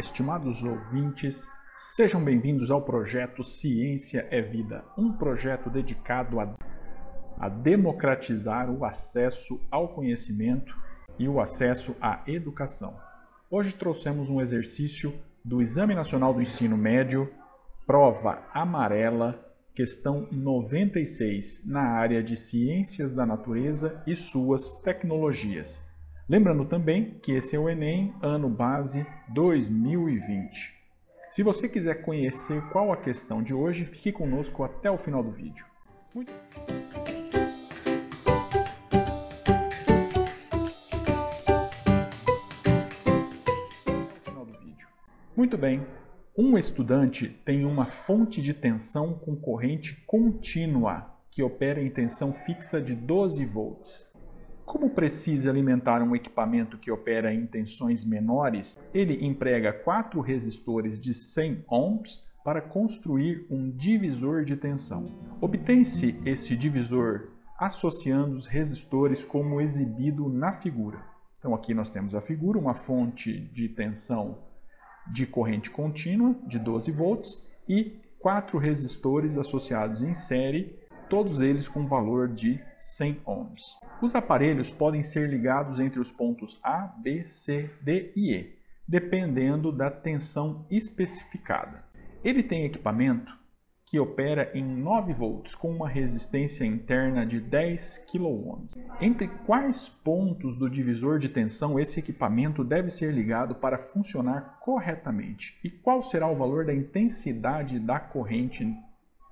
estimados ouvintes, sejam bem-vindos ao projeto Ciência é Vida, um projeto dedicado a, a, democratizar o acesso ao conhecimento e o acesso à educação. Hoje trouxemos um exercício do Exame Nacional do Ensino Médio, prova amarela, questão 96, na área de Ciências da Natureza e suas tecnologias. Lembrando também que esse é o Enem ano base 2020. Se você quiser conhecer qual a questão de hoje, fique conosco até o final do vídeo. Muito... Muito bem. Um estudante tem uma fonte de tensão com corrente contínua que opera em tensão fixa de 12 volts. Como precisa alimentar um equipamento que opera em tensões menores, ele emprega quatro resistores de 100 ohms para construir um divisor de tensão. Obtém-se este divisor associando os resistores como exibido na figura. Então aqui nós temos a figura, uma fonte de tensão de corrente contínua de 12 volts e quatro resistores associados em série todos eles com valor de 100 ohms. Os aparelhos podem ser ligados entre os pontos A, B, C, D e E, dependendo da tensão especificada. Ele tem equipamento que opera em 9 volts com uma resistência interna de 10 kΩ. Entre quais pontos do divisor de tensão esse equipamento deve ser ligado para funcionar corretamente? E qual será o valor da intensidade da corrente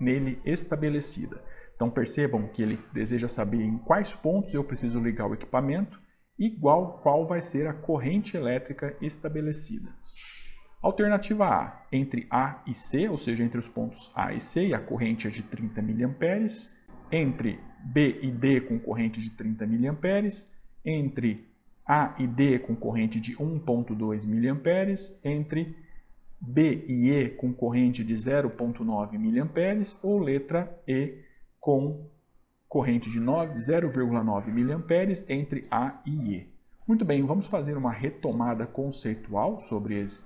nele estabelecida? Então percebam que ele deseja saber em quais pontos eu preciso ligar o equipamento, igual qual vai ser a corrente elétrica estabelecida. Alternativa A, entre A e C, ou seja, entre os pontos A e C, a corrente é de 30 mA, entre B e D com corrente de 30 mA, entre A e D com corrente de 1.2 mA, entre B e E com corrente de 0.9 mA ou letra E com corrente de 0,9 mA entre A e E. Muito bem, vamos fazer uma retomada conceitual sobre esse,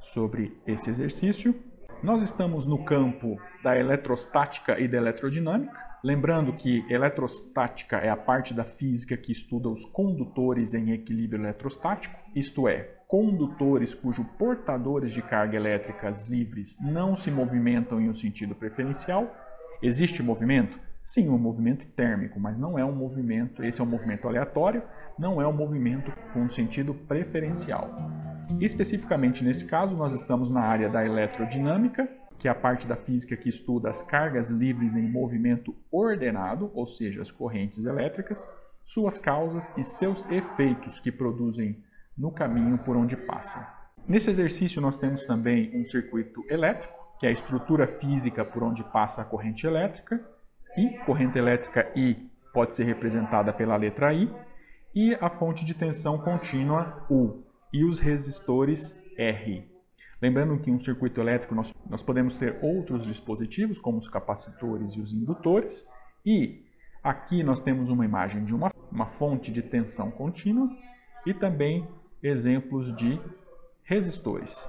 sobre esse exercício. Nós estamos no campo da eletrostática e da eletrodinâmica. Lembrando que eletrostática é a parte da física que estuda os condutores em equilíbrio eletrostático, isto é, condutores cujos portadores de carga elétricas livres não se movimentam em um sentido preferencial Existe movimento? Sim, um movimento térmico, mas não é um movimento, esse é um movimento aleatório, não é um movimento com sentido preferencial. Especificamente nesse caso, nós estamos na área da eletrodinâmica, que é a parte da física que estuda as cargas livres em movimento ordenado, ou seja, as correntes elétricas, suas causas e seus efeitos que produzem no caminho por onde passam. Nesse exercício, nós temos também um circuito elétrico, que é a estrutura física por onde passa a corrente elétrica, I, corrente elétrica I pode ser representada pela letra I, e a fonte de tensão contínua U, e os resistores R. Lembrando que em um circuito elétrico nós, nós podemos ter outros dispositivos, como os capacitores e os indutores, e aqui nós temos uma imagem de uma, uma fonte de tensão contínua e também exemplos de resistores.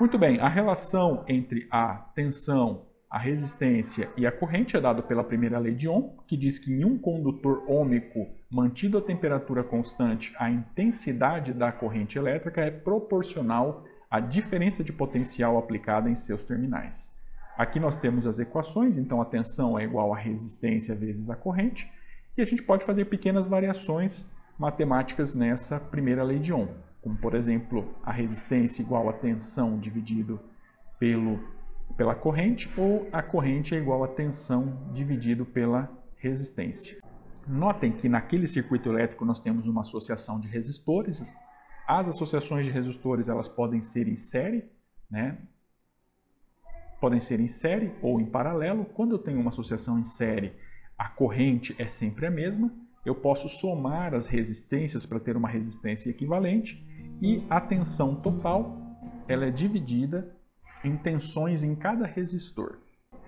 Muito bem, a relação entre a tensão, a resistência e a corrente é dada pela primeira lei de Ohm, que diz que em um condutor ômico mantido a temperatura constante, a intensidade da corrente elétrica é proporcional à diferença de potencial aplicada em seus terminais. Aqui nós temos as equações, então a tensão é igual a resistência vezes a corrente, e a gente pode fazer pequenas variações matemáticas nessa primeira lei de Ohm como por exemplo a resistência igual a tensão dividido pelo, pela corrente, ou a corrente é igual a tensão dividido pela resistência. Notem que naquele circuito elétrico nós temos uma associação de resistores. As associações de resistores elas podem ser em série, né? podem ser em série ou em paralelo. Quando eu tenho uma associação em série, a corrente é sempre a mesma. Eu posso somar as resistências para ter uma resistência equivalente e a tensão total ela é dividida em tensões em cada resistor.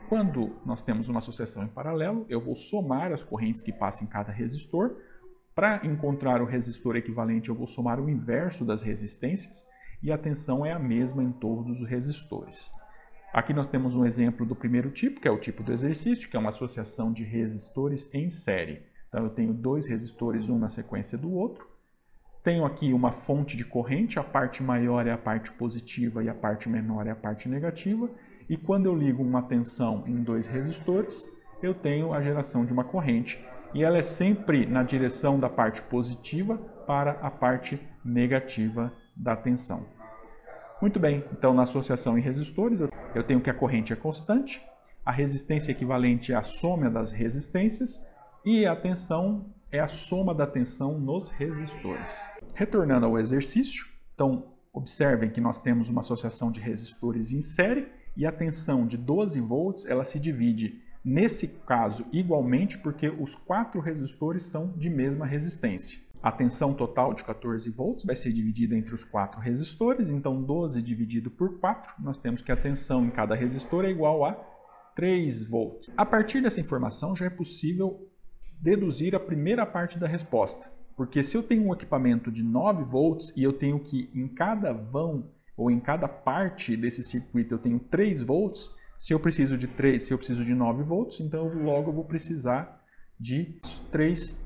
Quando nós temos uma associação em paralelo, eu vou somar as correntes que passam em cada resistor. Para encontrar o resistor equivalente, eu vou somar o inverso das resistências. e a tensão é a mesma em todos os resistores. Aqui nós temos um exemplo do primeiro tipo, que é o tipo do exercício, que é uma associação de resistores em série. Então eu tenho dois resistores, um na sequência do outro. Tenho aqui uma fonte de corrente, a parte maior é a parte positiva e a parte menor é a parte negativa. E quando eu ligo uma tensão em dois resistores, eu tenho a geração de uma corrente e ela é sempre na direção da parte positiva para a parte negativa da tensão. Muito bem, então na associação em resistores eu tenho que a corrente é constante, a resistência equivalente é a soma das resistências e a tensão é a soma da tensão nos resistores. Retornando ao exercício, então observem que nós temos uma associação de resistores em série e a tensão de 12 volts ela se divide nesse caso igualmente porque os quatro resistores são de mesma resistência. A tensão total de 14 volts vai ser dividida entre os quatro resistores, então 12 dividido por 4, nós temos que a tensão em cada resistor é igual a 3 volts. A partir dessa informação já é possível deduzir a primeira parte da resposta, porque se eu tenho um equipamento de 9 volts e eu tenho que em cada vão ou em cada parte desse circuito eu tenho 3 volts, se eu preciso de 3, se eu preciso de 9 volts, então logo eu vou precisar de 3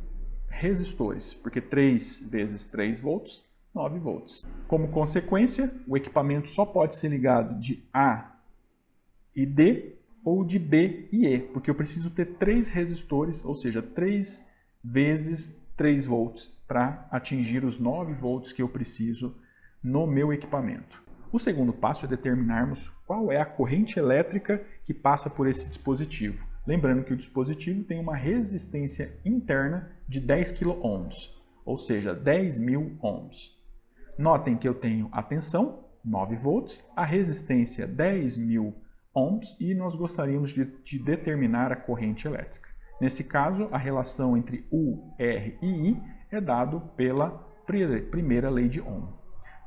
resistores, porque 3 vezes 3 volts, 9 volts. Como consequência, o equipamento só pode ser ligado de A e D ou de B e E, porque eu preciso ter três resistores, ou seja, 3 vezes 3 volts para atingir os 9 volts que eu preciso no meu equipamento. O segundo passo é determinarmos qual é a corrente elétrica que passa por esse dispositivo. Lembrando que o dispositivo tem uma resistência interna de 10 kΩ, ou seja, 10.000 ohms. Notem que eu tenho a tensão, 9 volts, a resistência 10.000 ohms e nós gostaríamos de, de, determinar a corrente elétrica. Nesse caso, a relação entre U, R e I é dado pela primeira lei de Ohm.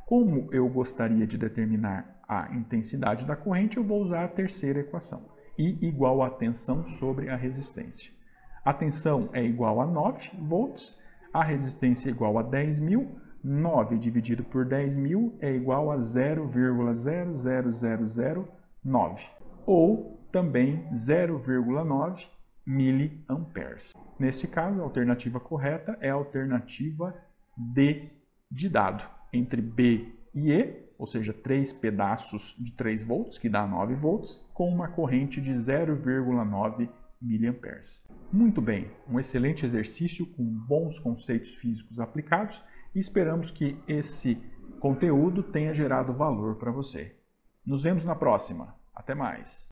Como eu gostaria de determinar a intensidade da corrente, eu vou usar a terceira equação. I igual a tensão sobre a resistência. A tensão é igual a 9 volts, a resistência é igual a 10 mil, 9 dividido por 10 mil é igual a 0,00009, ou também 0,9 miliamperes. Nesse caso, a alternativa correta é a alternativa D de dado, entre B e E, ou seja, três pedaços de 3 volts, que dá 9 volts, com uma corrente de 0,9 mA. Muito bem, um excelente exercício com bons conceitos físicos aplicados e esperamos que esse conteúdo tenha gerado valor para você. Nos vemos na próxima. Até mais!